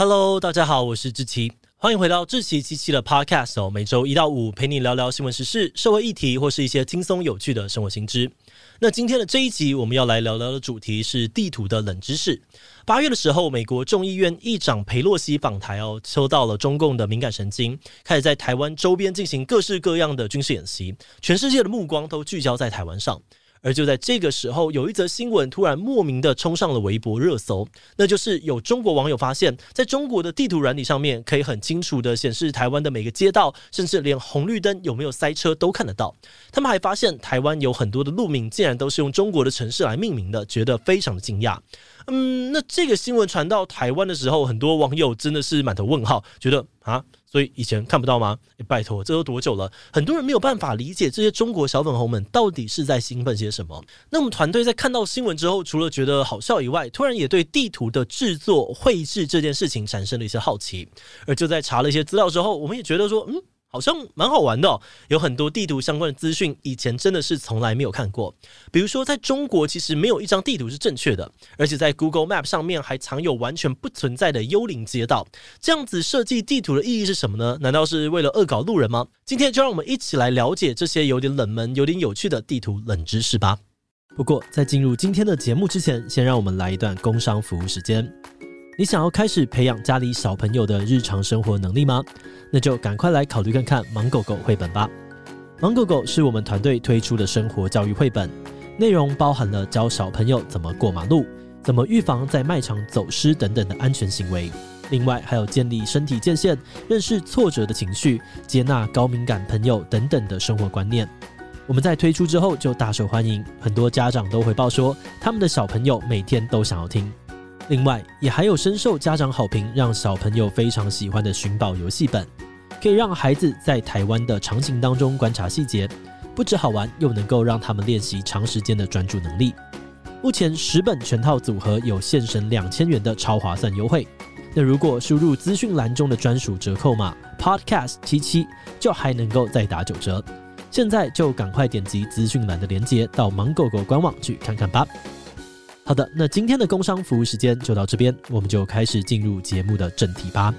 Hello，大家好，我是志奇，欢迎回到志奇七七的 Podcast 哦。每周一到五陪你聊聊新闻时事、社会议题，或是一些轻松有趣的生活新知。那今天的这一集，我们要来聊聊的主题是地图的冷知识。八月的时候，美国众议院议长佩洛西访台哦，抽到了中共的敏感神经，开始在台湾周边进行各式各样的军事演习，全世界的目光都聚焦在台湾上。而就在这个时候，有一则新闻突然莫名的冲上了微博热搜，那就是有中国网友发现，在中国的地图软体上面，可以很清楚的显示台湾的每个街道，甚至连红绿灯有没有塞车都看得到。他们还发现，台湾有很多的路名竟然都是用中国的城市来命名的，觉得非常的惊讶。嗯，那这个新闻传到台湾的时候，很多网友真的是满头问号，觉得啊。所以以前看不到吗？欸、拜托，这都多久了？很多人没有办法理解这些中国小粉红们到底是在兴奋些什么。那我们团队在看到新闻之后，除了觉得好笑以外，突然也对地图的制作、绘制这件事情产生了一些好奇。而就在查了一些资料之后，我们也觉得说，嗯。好像蛮好玩的哦，有很多地图相关的资讯，以前真的是从来没有看过。比如说，在中国其实没有一张地图是正确的，而且在 Google Map 上面还藏有完全不存在的幽灵街道。这样子设计地图的意义是什么呢？难道是为了恶搞路人吗？今天就让我们一起来了解这些有点冷门、有点有趣的地图冷知识吧。不过，在进入今天的节目之前，先让我们来一段工商服务时间。你想要开始培养家里小朋友的日常生活能力吗？那就赶快来考虑看看《芒狗狗》绘本吧。《芒狗狗》是我们团队推出的生活教育绘本，内容包含了教小朋友怎么过马路、怎么预防在卖场走失等等的安全行为。另外，还有建立身体界限、认识挫折的情绪、接纳高敏感朋友等等的生活观念。我们在推出之后就大受欢迎，很多家长都回报说，他们的小朋友每天都想要听。另外，也还有深受家长好评，让小朋友非常喜欢的寻宝游戏本，可以让孩子在台湾的场景当中观察细节，不止好玩，又能够让他们练习长时间的专注能力。目前十本全套组合有现省两千元的超划算优惠，那如果输入资讯栏中的专属折扣码 Podcast 七七，就还能够再打九折。现在就赶快点击资讯栏的链接，到芒狗狗官网去看看吧。好的，那今天的工商服务时间就到这边，我们就开始进入节目的正题吧。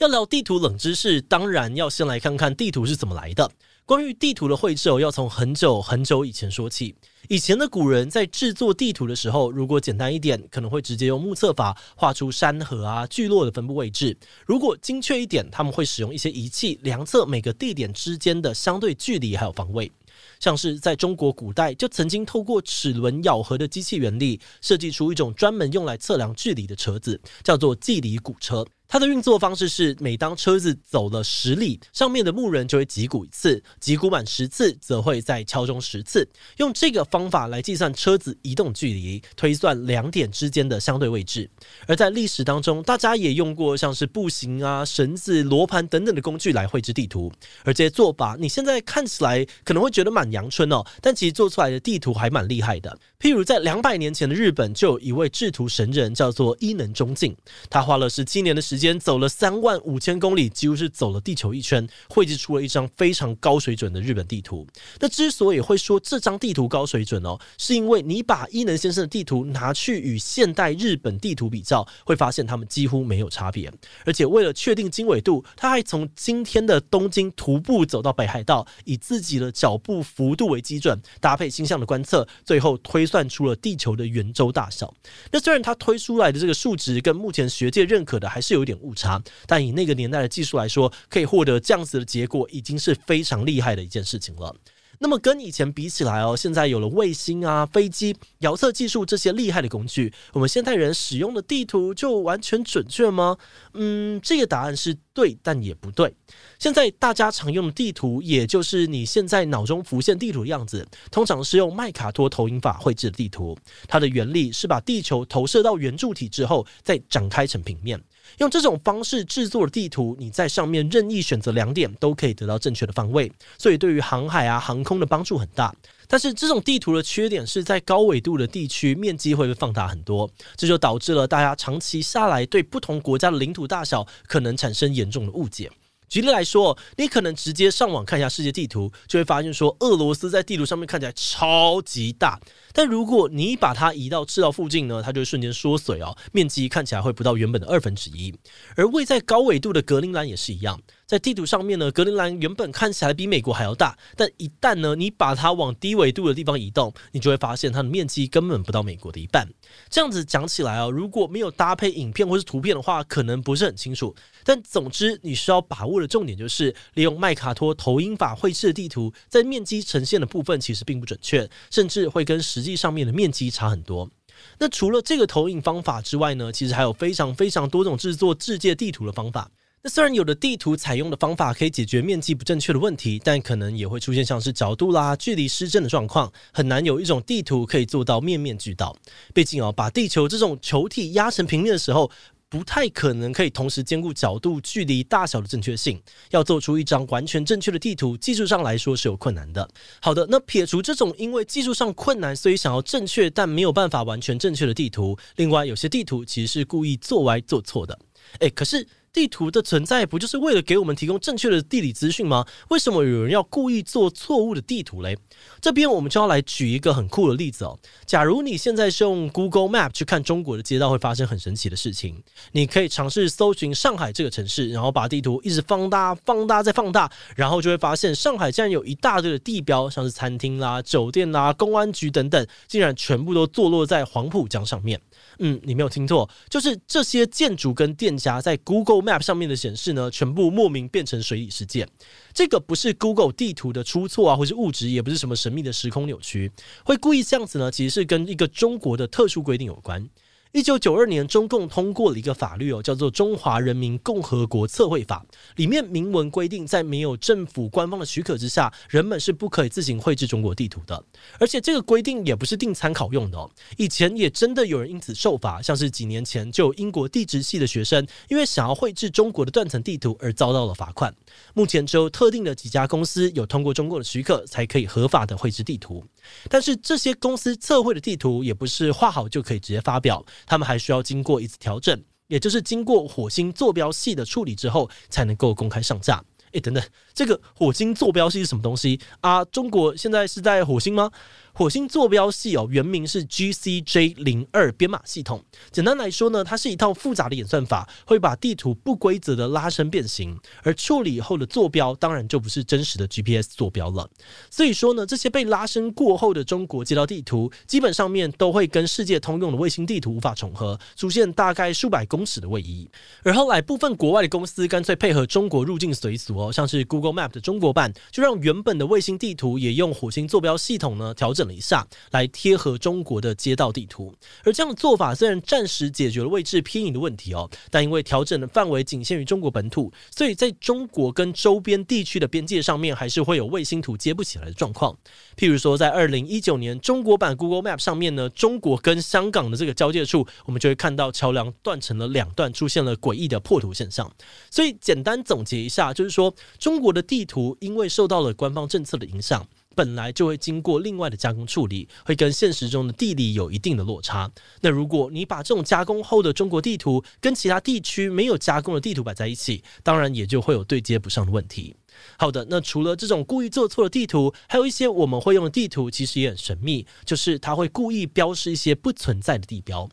要聊地图冷知识，当然要先来看看地图是怎么来的。关于地图的绘制，要从很久很久以前说起。以前的古人在制作地图的时候，如果简单一点，可能会直接用目测法画出山河啊、聚落的分布位置；如果精确一点，他们会使用一些仪器量测每个地点之间的相对距离还有方位。像是在中国古代，就曾经透过齿轮咬合的机器原理，设计出一种专门用来测量距离的车子，叫做计离古车。它的运作方式是，每当车子走了十里，上面的木人就会击鼓一次，击鼓满十次，则会再敲钟十次。用这个方法来计算车子移动距离，推算两点之间的相对位置。而在历史当中，大家也用过像是步行啊、绳子、罗盘等等的工具来绘制地图。而这些做法，你现在看起来可能会觉得蛮阳春哦，但其实做出来的地图还蛮厉害的。譬如在两百年前的日本，就有一位制图神人，叫做伊能忠敬，他花了十七年的时。间走了三万五千公里，几乎是走了地球一圈，绘制出了一张非常高水准的日本地图。那之所以会说这张地图高水准哦，是因为你把伊能先生的地图拿去与现代日本地图比较，会发现他们几乎没有差别。而且为了确定经纬度，他还从今天的东京徒步走到北海道，以自己的脚步幅度为基准，搭配星象的观测，最后推算出了地球的圆周大小。那虽然他推出来的这个数值跟目前学界认可的还是有点误差，但以那个年代的技术来说，可以获得这样子的结果，已经是非常厉害的一件事情了。那么跟以前比起来哦，现在有了卫星啊、飞机、遥测技术这些厉害的工具，我们现代人使用的地图就完全准确吗？嗯，这个答案是对，但也不对。现在大家常用的地图，也就是你现在脑中浮现地图的样子，通常是用麦卡托投影法绘制的地图。它的原理是把地球投射到圆柱体之后，再展开成平面。用这种方式制作的地图，你在上面任意选择两点，都可以得到正确的方位，所以对于航海啊、航空的帮助很大。但是这种地图的缺点是在高纬度的地区，面积会被放大很多，这就导致了大家长期下来对不同国家的领土大小可能产生严重的误解。举例来说，你可能直接上网看一下世界地图，就会发现说，俄罗斯在地图上面看起来超级大，但如果你把它移到赤道附近呢，它就会瞬间缩水哦，面积看起来会不到原本的二分之一。而位在高纬度的格陵兰也是一样。在地图上面呢，格陵兰原本看起来比美国还要大，但一旦呢，你把它往低纬度的地方移动，你就会发现它的面积根本不到美国的一半。这样子讲起来啊，如果没有搭配影片或是图片的话，可能不是很清楚。但总之，你需要把握的重点就是，利用麦卡托投影法绘制的地图，在面积呈现的部分其实并不准确，甚至会跟实实际上面的面积差很多。那除了这个投影方法之外呢，其实还有非常非常多种制作世界地图的方法。那虽然有的地图采用的方法可以解决面积不正确的问题，但可能也会出现像是角度啦、距离失真的状况，很难有一种地图可以做到面面俱到。毕竟哦，把地球这种球体压成平面的时候，不太可能可以同时兼顾角度、距离、大小的正确性。要做出一张完全正确的地图，技术上来说是有困难的。好的，那撇除这种因为技术上困难，所以想要正确但没有办法完全正确的地图，另外有些地图其实是故意做歪做错的。诶，可是。地图的存在不就是为了给我们提供正确的地理资讯吗？为什么有人要故意做错误的地图嘞？这边我们就要来举一个很酷的例子哦。假如你现在是用 Google Map 去看中国的街道，会发生很神奇的事情。你可以尝试搜寻上海这个城市，然后把地图一直放大、放大再放大，然后就会发现上海竟然有一大堆的地标，像是餐厅啦、酒店啦、公安局等等，竟然全部都坐落在黄浦江上面。嗯，你没有听错，就是这些建筑跟店家在 Google Map 上面的显示呢，全部莫名变成水里世界。这个不是 Google 地图的出错啊，或是误植，也不是什么神秘的时空扭曲，会故意这样子呢，其实是跟一个中国的特殊规定有关。一九九二年，中共通过了一个法律哦，叫做《中华人民共和国测绘法》，里面明文规定，在没有政府官方的许可之下，人们是不可以自行绘制中国地图的。而且这个规定也不是定参考用的哦，以前也真的有人因此受罚，像是几年前就有英国地质系的学生，因为想要绘制中国的断层地图而遭到了罚款。目前只有特定的几家公司有通过中共的许可，才可以合法的绘制地图。但是这些公司测绘的地图也不是画好就可以直接发表。他们还需要经过一次调整，也就是经过火星坐标系的处理之后，才能够公开上架。哎，等等，这个火星坐标系是什么东西啊？中国现在是在火星吗？火星坐标系哦，原名是 GCJ 零二编码系统。简单来说呢，它是一套复杂的演算法，会把地图不规则的拉伸变形，而处理后的坐标当然就不是真实的 GPS 坐标了。所以说呢，这些被拉伸过后的中国街道地图，基本上面都会跟世界通用的卫星地图无法重合，出现大概数百公尺的位移。而后来部分国外的公司干脆配合中国入境随俗哦，像是 Google Map 的中国版，就让原本的卫星地图也用火星坐标系统呢调整。一下来贴合中国的街道地图，而这样的做法虽然暂时解决了位置偏移的问题哦，但因为调整的范围仅限于中国本土，所以在中国跟周边地区的边界上面，还是会有卫星图接不起来的状况。譬如说，在二零一九年中国版 Google Map 上面呢，中国跟香港的这个交界处，我们就会看到桥梁断成了两段，出现了诡异的破图现象。所以简单总结一下，就是说中国的地图因为受到了官方政策的影响。本来就会经过另外的加工处理，会跟现实中的地理有一定的落差。那如果你把这种加工后的中国地图跟其他地区没有加工的地图摆在一起，当然也就会有对接不上的问题。好的，那除了这种故意做错的地图，还有一些我们会用的地图，其实也很神秘，就是它会故意标示一些不存在的地标。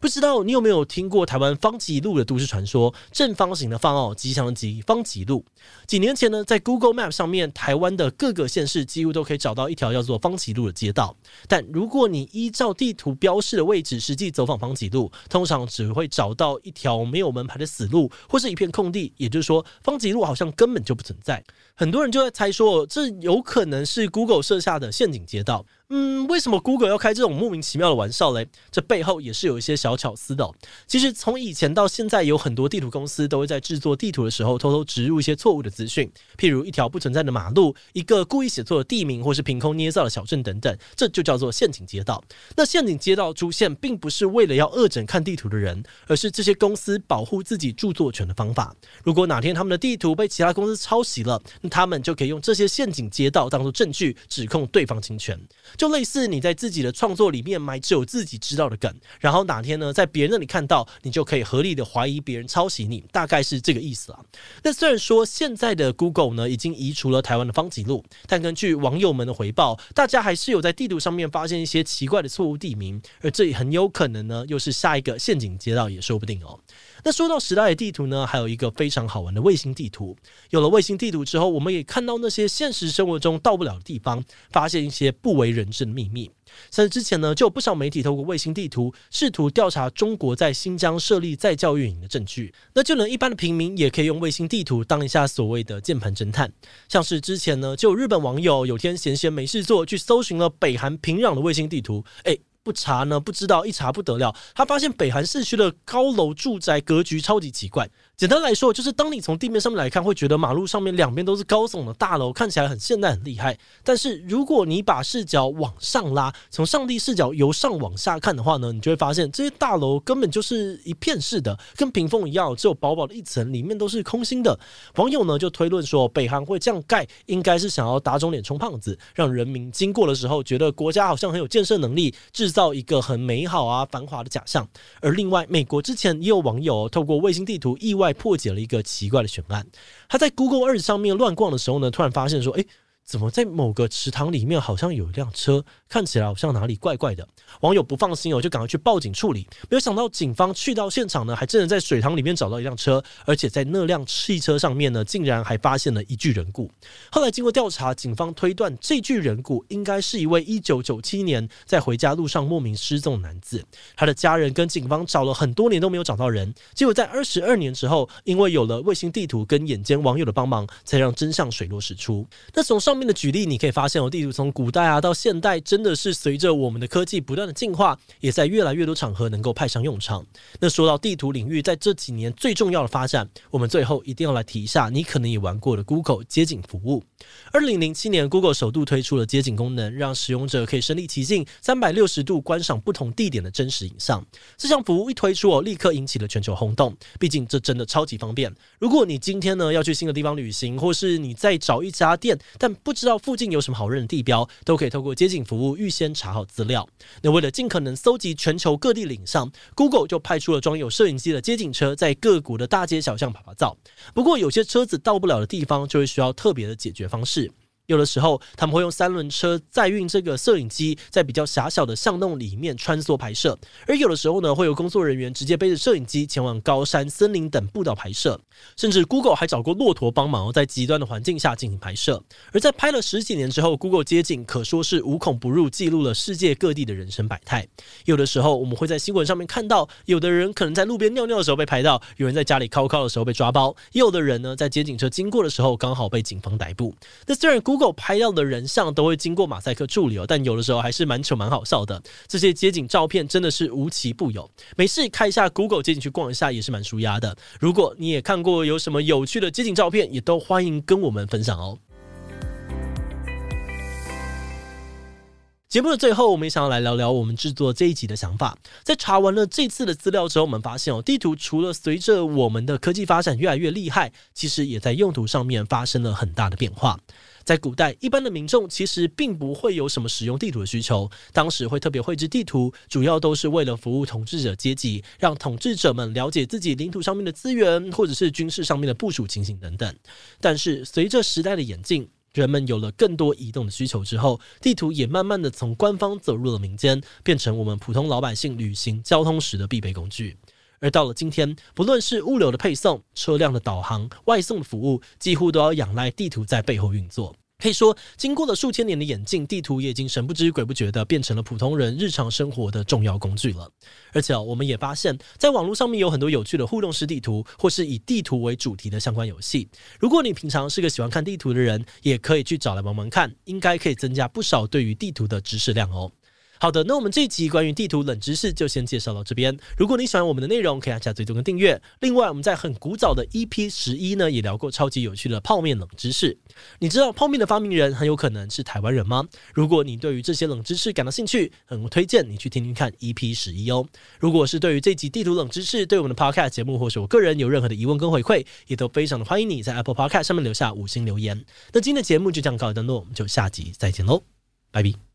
不知道你有没有听过台湾方吉路的都市传说？正方形的方哦，吉祥的吉，方吉路。几年前呢，在 Google Map 上面，台湾的各个县市几乎都可以找到一条叫做方吉路的街道。但如果你依照地图标示的位置实际走访方吉路，通常只会找到一条没有门牌的死路，或是一片空地。也就是说，方吉路好像根本就不存在。很多人就在猜说，这有可能是 Google 设下的陷阱街道。嗯，为什么 Google 要开这种莫名其妙的玩笑嘞？这背后也是有一些小巧思的。其实从以前到现在，有很多地图公司都会在制作地图的时候偷偷植入一些错误的资讯，譬如一条不存在的马路、一个故意写错的地名，或是凭空捏造的小镇等等，这就叫做陷阱街道。那陷阱街道出现，并不是为了要恶整看地图的人，而是这些公司保护自己著作权的方法。如果哪天他们的地图被其他公司抄袭了，那他们就可以用这些陷阱街道当做证据，指控对方侵权。就类似你在自己的创作里面埋只有自己知道的梗，然后哪天呢，在别人那里看到，你就可以合理的怀疑别人抄袭你，大概是这个意思啊。那虽然说现在的 Google 呢已经移除了台湾的方吉路，但根据网友们的回报，大家还是有在地图上面发现一些奇怪的错误地名，而这也很有可能呢又是下一个陷阱街道也说不定哦。那说到时代的地图呢，还有一个非常好玩的卫星地图。有了卫星地图之后，我们也看到那些现实生活中到不了的地方，发现一些不为人知的秘密。像是之前呢，就有不少媒体透过卫星地图试图调查中国在新疆设立在教育营的证据。那就能一般的平民也可以用卫星地图当一下所谓的键盘侦探。像是之前呢，就有日本网友有天闲闲没事做，去搜寻了北韩平壤的卫星地图，诶。不查呢，不知道；一查不得了，他发现北韩市区的高楼住宅格局超级奇怪。简单来说，就是当你从地面上面来看，会觉得马路上面两边都是高耸的大楼，看起来很现代、很厉害。但是如果你把视角往上拉，从上帝视角由上往下看的话呢，你就会发现这些大楼根本就是一片式的，跟屏风一样，只有薄薄的一层，里面都是空心的。网友呢就推论说，北韩会这样盖，应该是想要打肿脸充胖子，让人民经过的时候觉得国家好像很有建设能力，制造一个很美好啊、繁华的假象。而另外，美国之前也有网友透过卫星地图意外。破解了一个奇怪的悬案。他在 Google Earth 上面乱逛的时候呢，突然发现说：“诶。”怎么在某个池塘里面好像有一辆车，看起来好像哪里怪怪的。网友不放心哦，就赶快去报警处理。没有想到警方去到现场呢，还真的在水塘里面找到一辆车，而且在那辆汽车上面呢，竟然还发现了一具人骨。后来经过调查，警方推断这具人骨应该是一位一九九七年在回家路上莫名失踪的男子。他的家人跟警方找了很多年都没有找到人，结果在二十二年之后，因为有了卫星地图跟眼尖网友的帮忙，才让真相水落石出。那从上面的举例，你可以发现哦，地图从古代啊到现代，真的是随着我们的科技不断的进化，也在越来越多场合能够派上用场。那说到地图领域在这几年最重要的发展，我们最后一定要来提一下，你可能也玩过的 Google 街景服务。二零零七年，Google 首度推出了街景功能，让使用者可以身临其境、三百六十度观赏不同地点的真实影像。这项服务一推出哦，立刻引起了全球轰动。毕竟这真的超级方便。如果你今天呢要去新的地方旅行，或是你在找一家店，但不知道附近有什么好认的地标，都可以透过街景服务预先查好资料。那为了尽可能搜集全球各地领上，Google 就派出了装有摄影机的街景车，在各国的大街小巷跑跑照。不过，有些车子到不了的地方，就会需要特别的解决方式。有的时候，他们会用三轮车载运这个摄影机，在比较狭小的巷弄里面穿梭拍摄；而有的时候呢，会有工作人员直接背着摄影机前往高山、森林等步道拍摄。甚至 Google 还找过骆驼帮忙，在极端的环境下进行拍摄。而在拍了十几年之后，Google 街景可说是无孔不入，记录了世界各地的人生百态。有的时候，我们会在新闻上面看到，有的人可能在路边尿尿的时候被拍到，有人在家里靠靠的时候被抓包，也有的人呢，在街景车经过的时候刚好被警方逮捕。那虽然 Google Google 拍到的人像都会经过马赛克处理哦，但有的时候还是蛮丑蛮好笑的。这些街景照片真的是无奇不有，没事开一下 Google 街景去逛一下也是蛮舒压的。如果你也看过有什么有趣的街景照片，也都欢迎跟我们分享哦。节目的最后，我们也想要来聊聊我们制作这一集的想法。在查完了这次的资料之后，我们发现哦，地图除了随着我们的科技发展越来越厉害，其实也在用途上面发生了很大的变化。在古代，一般的民众其实并不会有什么使用地图的需求，当时会特别绘制地图，主要都是为了服务统治者阶级，让统治者们了解自己领土上面的资源，或者是军事上面的部署情形等等。但是，随着时代的演进，人们有了更多移动的需求之后，地图也慢慢的从官方走入了民间，变成我们普通老百姓旅行交通时的必备工具。而到了今天，不论是物流的配送、车辆的导航、外送的服务，几乎都要仰赖地图在背后运作。可以说，经过了数千年的演进，地图也已经神不知鬼不觉的变成了普通人日常生活的重要工具了。而且，我们也发现，在网络上面有很多有趣的互动式地图，或是以地图为主题的相关游戏。如果你平常是个喜欢看地图的人，也可以去找来玩玩看，应该可以增加不少对于地图的知识量哦。好的，那我们这一集关于地图冷知识就先介绍到这边。如果你喜欢我们的内容，可以按下追踪跟订阅。另外，我们在很古早的 EP 十一呢，也聊过超级有趣的泡面冷知识。你知道泡面的发明人很有可能是台湾人吗？如果你对于这些冷知识感到兴趣，很推荐你去听听看 EP 十一哦。如果是对于这集地图冷知识，对我们的 Podcast 节目或是我个人有任何的疑问跟回馈，也都非常的欢迎你在 Apple Podcast 上面留下五星留言。那今天的节目就这样告一段落，我们就下集再见喽，拜拜。